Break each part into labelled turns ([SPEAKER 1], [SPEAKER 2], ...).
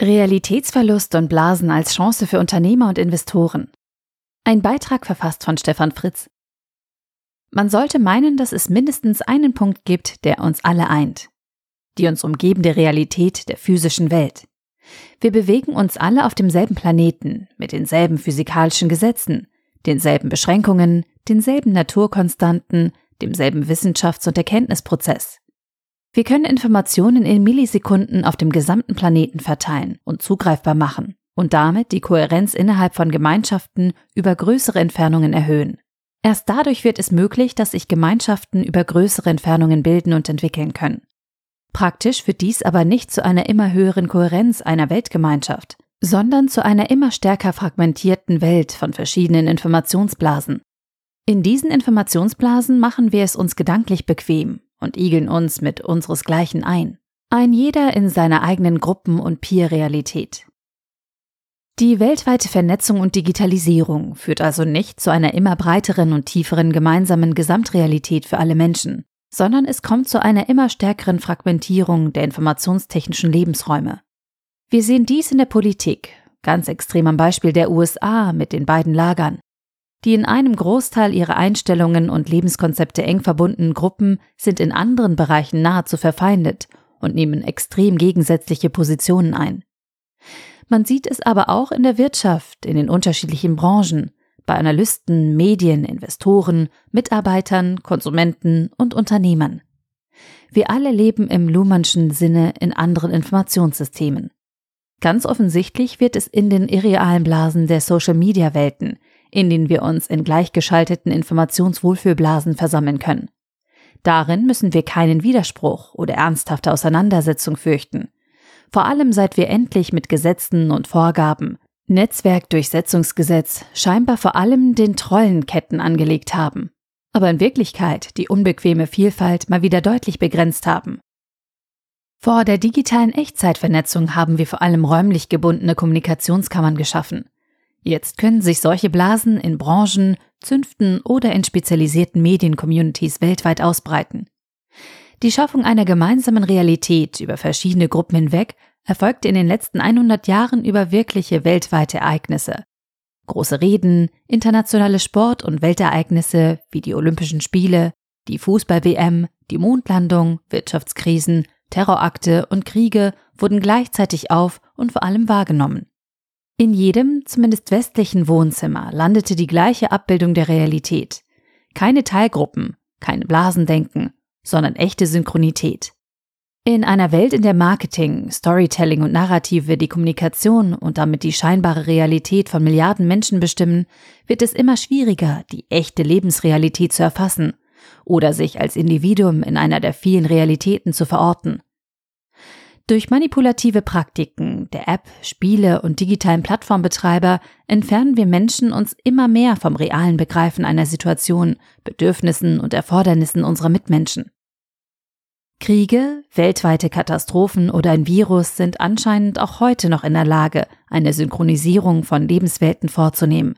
[SPEAKER 1] Realitätsverlust und Blasen als Chance für Unternehmer und Investoren. Ein Beitrag verfasst von Stefan Fritz. Man sollte meinen, dass es mindestens einen Punkt gibt, der uns alle eint. Die uns umgebende Realität der physischen Welt. Wir bewegen uns alle auf demselben Planeten, mit denselben physikalischen Gesetzen, denselben Beschränkungen, denselben Naturkonstanten, demselben Wissenschafts- und Erkenntnisprozess. Wir können Informationen in Millisekunden auf dem gesamten Planeten verteilen und zugreifbar machen und damit die Kohärenz innerhalb von Gemeinschaften über größere Entfernungen erhöhen. Erst dadurch wird es möglich, dass sich Gemeinschaften über größere Entfernungen bilden und entwickeln können. Praktisch führt dies aber nicht zu einer immer höheren Kohärenz einer Weltgemeinschaft, sondern zu einer immer stärker fragmentierten Welt von verschiedenen Informationsblasen. In diesen Informationsblasen machen wir es uns gedanklich bequem und igeln uns mit unseresgleichen ein. Ein jeder in seiner eigenen Gruppen- und Peer-Realität. Die weltweite Vernetzung und Digitalisierung führt also nicht zu einer immer breiteren und tieferen gemeinsamen Gesamtrealität für alle Menschen, sondern es kommt zu einer immer stärkeren Fragmentierung der informationstechnischen Lebensräume. Wir sehen dies in der Politik, ganz extrem am Beispiel der USA mit den beiden Lagern die in einem Großteil ihrer Einstellungen und Lebenskonzepte eng verbundenen Gruppen sind in anderen Bereichen nahezu verfeindet und nehmen extrem gegensätzliche Positionen ein. Man sieht es aber auch in der Wirtschaft, in den unterschiedlichen Branchen, bei Analysten, Medien, Investoren, Mitarbeitern, Konsumenten und Unternehmern. Wir alle leben im Luhmannschen Sinne in anderen Informationssystemen. Ganz offensichtlich wird es in den irrealen Blasen der Social-Media-Welten, in denen wir uns in gleichgeschalteten Informationswohlfühlblasen versammeln können. Darin müssen wir keinen Widerspruch oder ernsthafte Auseinandersetzung fürchten. Vor allem seit wir endlich mit Gesetzen und Vorgaben, Netzwerkdurchsetzungsgesetz, scheinbar vor allem den Trollenketten angelegt haben, aber in Wirklichkeit die unbequeme Vielfalt mal wieder deutlich begrenzt haben. Vor der digitalen Echtzeitvernetzung haben wir vor allem räumlich gebundene Kommunikationskammern geschaffen. Jetzt können sich solche Blasen in Branchen, Zünften oder in spezialisierten Mediencommunities weltweit ausbreiten. Die Schaffung einer gemeinsamen Realität über verschiedene Gruppen hinweg erfolgte in den letzten 100 Jahren über wirkliche weltweite Ereignisse. Große Reden, internationale Sport- und Weltereignisse wie die Olympischen Spiele, die Fußball-WM, die Mondlandung, Wirtschaftskrisen, Terrorakte und Kriege wurden gleichzeitig auf und vor allem wahrgenommen. In jedem, zumindest westlichen Wohnzimmer landete die gleiche Abbildung der Realität. Keine Teilgruppen, keine Blasendenken, sondern echte Synchronität. In einer Welt, in der Marketing, Storytelling und Narrative die Kommunikation und damit die scheinbare Realität von Milliarden Menschen bestimmen, wird es immer schwieriger, die echte Lebensrealität zu erfassen oder sich als Individuum in einer der vielen Realitäten zu verorten. Durch manipulative Praktiken der App, Spiele und digitalen Plattformbetreiber entfernen wir Menschen uns immer mehr vom realen Begreifen einer Situation, Bedürfnissen und Erfordernissen unserer Mitmenschen. Kriege, weltweite Katastrophen oder ein Virus sind anscheinend auch heute noch in der Lage, eine Synchronisierung von Lebenswelten vorzunehmen.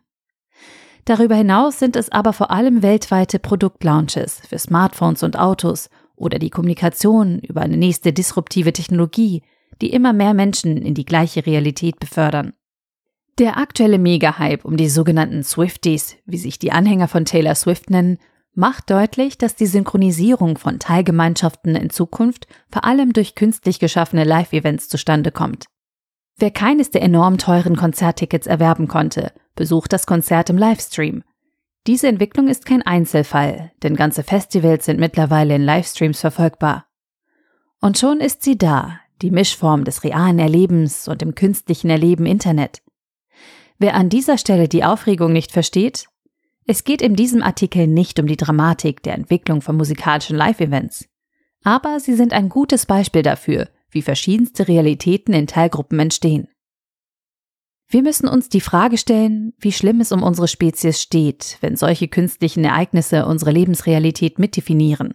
[SPEAKER 1] Darüber hinaus sind es aber vor allem weltweite Produktlaunches für Smartphones und Autos oder die Kommunikation über eine nächste disruptive Technologie, die immer mehr Menschen in die gleiche Realität befördern. Der aktuelle Mega-Hype um die sogenannten Swifties, wie sich die Anhänger von Taylor Swift nennen, macht deutlich, dass die Synchronisierung von Teilgemeinschaften in Zukunft vor allem durch künstlich geschaffene Live-Events zustande kommt. Wer keines der enorm teuren Konzerttickets erwerben konnte, besucht das Konzert im Livestream diese Entwicklung ist kein Einzelfall, denn ganze Festivals sind mittlerweile in Livestreams verfolgbar. Und schon ist sie da, die Mischform des realen Erlebens und dem künstlichen Erleben Internet. Wer an dieser Stelle die Aufregung nicht versteht, es geht in diesem Artikel nicht um die Dramatik der Entwicklung von musikalischen Live-Events. Aber sie sind ein gutes Beispiel dafür, wie verschiedenste Realitäten in Teilgruppen entstehen. Wir müssen uns die Frage stellen, wie schlimm es um unsere Spezies steht, wenn solche künstlichen Ereignisse unsere Lebensrealität mitdefinieren.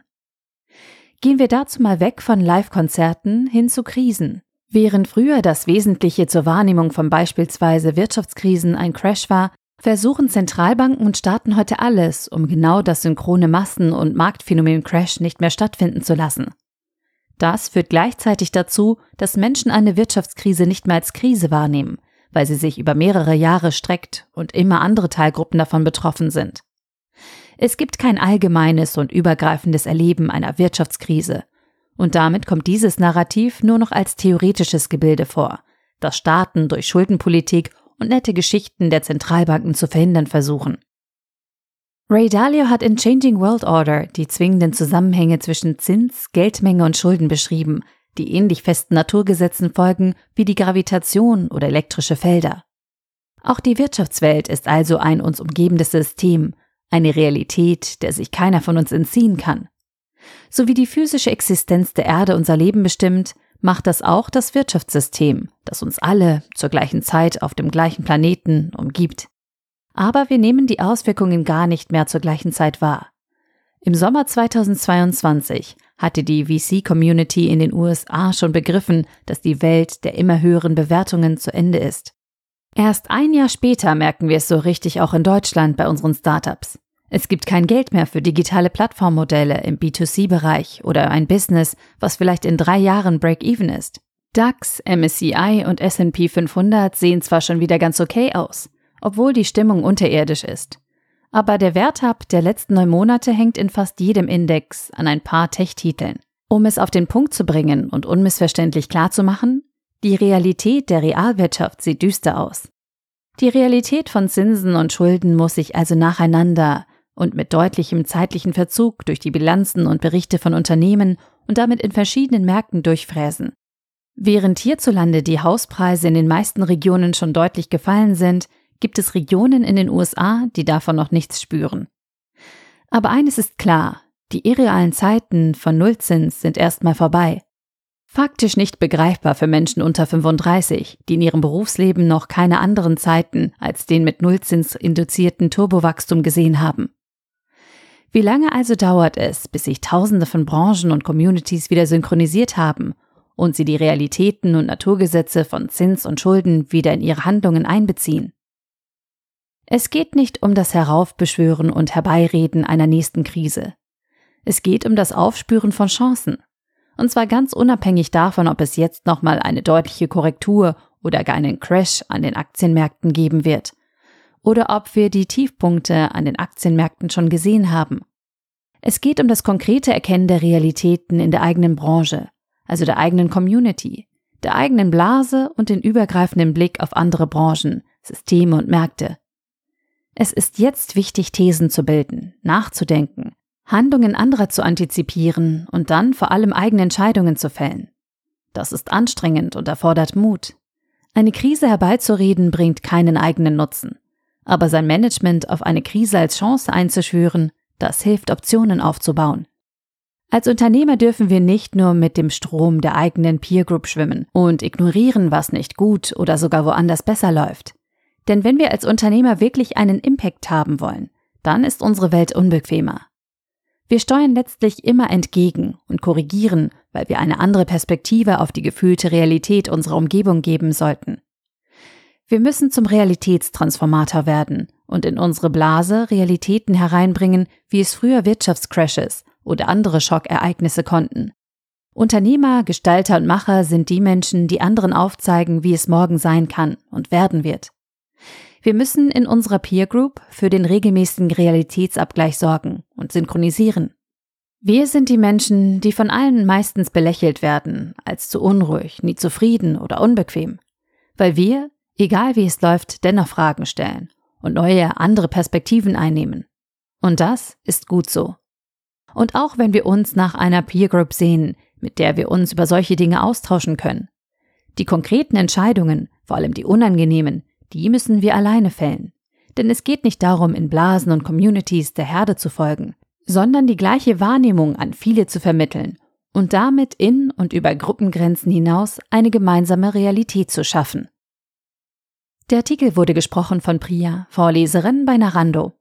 [SPEAKER 1] Gehen wir dazu mal weg von Live-Konzerten hin zu Krisen. Während früher das Wesentliche zur Wahrnehmung von beispielsweise Wirtschaftskrisen ein Crash war, versuchen Zentralbanken und Staaten heute alles, um genau das synchrone Massen- und Marktphänomen Crash nicht mehr stattfinden zu lassen. Das führt gleichzeitig dazu, dass Menschen eine Wirtschaftskrise nicht mehr als Krise wahrnehmen, weil sie sich über mehrere Jahre streckt und immer andere Teilgruppen davon betroffen sind. Es gibt kein allgemeines und übergreifendes Erleben einer Wirtschaftskrise, und damit kommt dieses Narrativ nur noch als theoretisches Gebilde vor, das Staaten durch Schuldenpolitik und nette Geschichten der Zentralbanken zu verhindern versuchen. Ray Dalio hat in Changing World Order die zwingenden Zusammenhänge zwischen Zins, Geldmenge und Schulden beschrieben, die ähnlich festen Naturgesetzen folgen wie die Gravitation oder elektrische Felder. Auch die Wirtschaftswelt ist also ein uns umgebendes System, eine Realität, der sich keiner von uns entziehen kann. So wie die physische Existenz der Erde unser Leben bestimmt, macht das auch das Wirtschaftssystem, das uns alle zur gleichen Zeit auf dem gleichen Planeten umgibt aber wir nehmen die Auswirkungen gar nicht mehr zur gleichen Zeit wahr. Im Sommer 2022 hatte die VC-Community in den USA schon begriffen, dass die Welt der immer höheren Bewertungen zu Ende ist. Erst ein Jahr später merken wir es so richtig auch in Deutschland bei unseren Startups. Es gibt kein Geld mehr für digitale Plattformmodelle im B2C-Bereich oder ein Business, was vielleicht in drei Jahren Break-Even ist. DAX, MSCI und S&P 500 sehen zwar schon wieder ganz okay aus, obwohl die Stimmung unterirdisch ist. Aber der Werthub der letzten neun Monate hängt in fast jedem Index an ein paar Tech-Titeln. Um es auf den Punkt zu bringen und unmissverständlich klarzumachen, die Realität der Realwirtschaft sieht düster aus. Die Realität von Zinsen und Schulden muss sich also nacheinander und mit deutlichem zeitlichen Verzug durch die Bilanzen und Berichte von Unternehmen und damit in verschiedenen Märkten durchfräsen. Während hierzulande die Hauspreise in den meisten Regionen schon deutlich gefallen sind, gibt es Regionen in den USA, die davon noch nichts spüren. Aber eines ist klar, die irrealen Zeiten von Nullzins sind erstmal vorbei. Faktisch nicht begreifbar für Menschen unter 35, die in ihrem Berufsleben noch keine anderen Zeiten als den mit Nullzins induzierten Turbowachstum gesehen haben. Wie lange also dauert es, bis sich Tausende von Branchen und Communities wieder synchronisiert haben und sie die Realitäten und Naturgesetze von Zins und Schulden wieder in ihre Handlungen einbeziehen? Es geht nicht um das Heraufbeschwören und Herbeireden einer nächsten Krise. Es geht um das Aufspüren von Chancen. Und zwar ganz unabhängig davon, ob es jetzt nochmal eine deutliche Korrektur oder gar einen Crash an den Aktienmärkten geben wird. Oder ob wir die Tiefpunkte an den Aktienmärkten schon gesehen haben. Es geht um das konkrete Erkennen der Realitäten in der eigenen Branche, also der eigenen Community, der eigenen Blase und den übergreifenden Blick auf andere Branchen, Systeme und Märkte. Es ist jetzt wichtig, Thesen zu bilden, nachzudenken, Handlungen anderer zu antizipieren und dann vor allem eigene Entscheidungen zu fällen. Das ist anstrengend und erfordert Mut. Eine Krise herbeizureden bringt keinen eigenen Nutzen. Aber sein Management auf eine Krise als Chance einzuschwören, das hilft, Optionen aufzubauen. Als Unternehmer dürfen wir nicht nur mit dem Strom der eigenen Peer Group schwimmen und ignorieren, was nicht gut oder sogar woanders besser läuft. Denn wenn wir als Unternehmer wirklich einen Impact haben wollen, dann ist unsere Welt unbequemer. Wir steuern letztlich immer entgegen und korrigieren, weil wir eine andere Perspektive auf die gefühlte Realität unserer Umgebung geben sollten. Wir müssen zum Realitätstransformator werden und in unsere Blase Realitäten hereinbringen, wie es früher Wirtschaftscrashes oder andere Schockereignisse konnten. Unternehmer, Gestalter und Macher sind die Menschen, die anderen aufzeigen, wie es morgen sein kann und werden wird. Wir müssen in unserer Peer Group für den regelmäßigen Realitätsabgleich sorgen und synchronisieren. Wir sind die Menschen, die von allen meistens belächelt werden, als zu unruhig, nie zufrieden oder unbequem, weil wir, egal wie es läuft, dennoch Fragen stellen und neue, andere Perspektiven einnehmen. Und das ist gut so. Und auch wenn wir uns nach einer Peer Group sehen, mit der wir uns über solche Dinge austauschen können. Die konkreten Entscheidungen, vor allem die unangenehmen, die müssen wir alleine fällen. Denn es geht nicht darum, in Blasen und Communities der Herde zu folgen, sondern die gleiche Wahrnehmung an viele zu vermitteln und damit in und über Gruppengrenzen hinaus eine gemeinsame Realität zu schaffen. Der Artikel wurde gesprochen von Priya, Vorleserin bei Narando.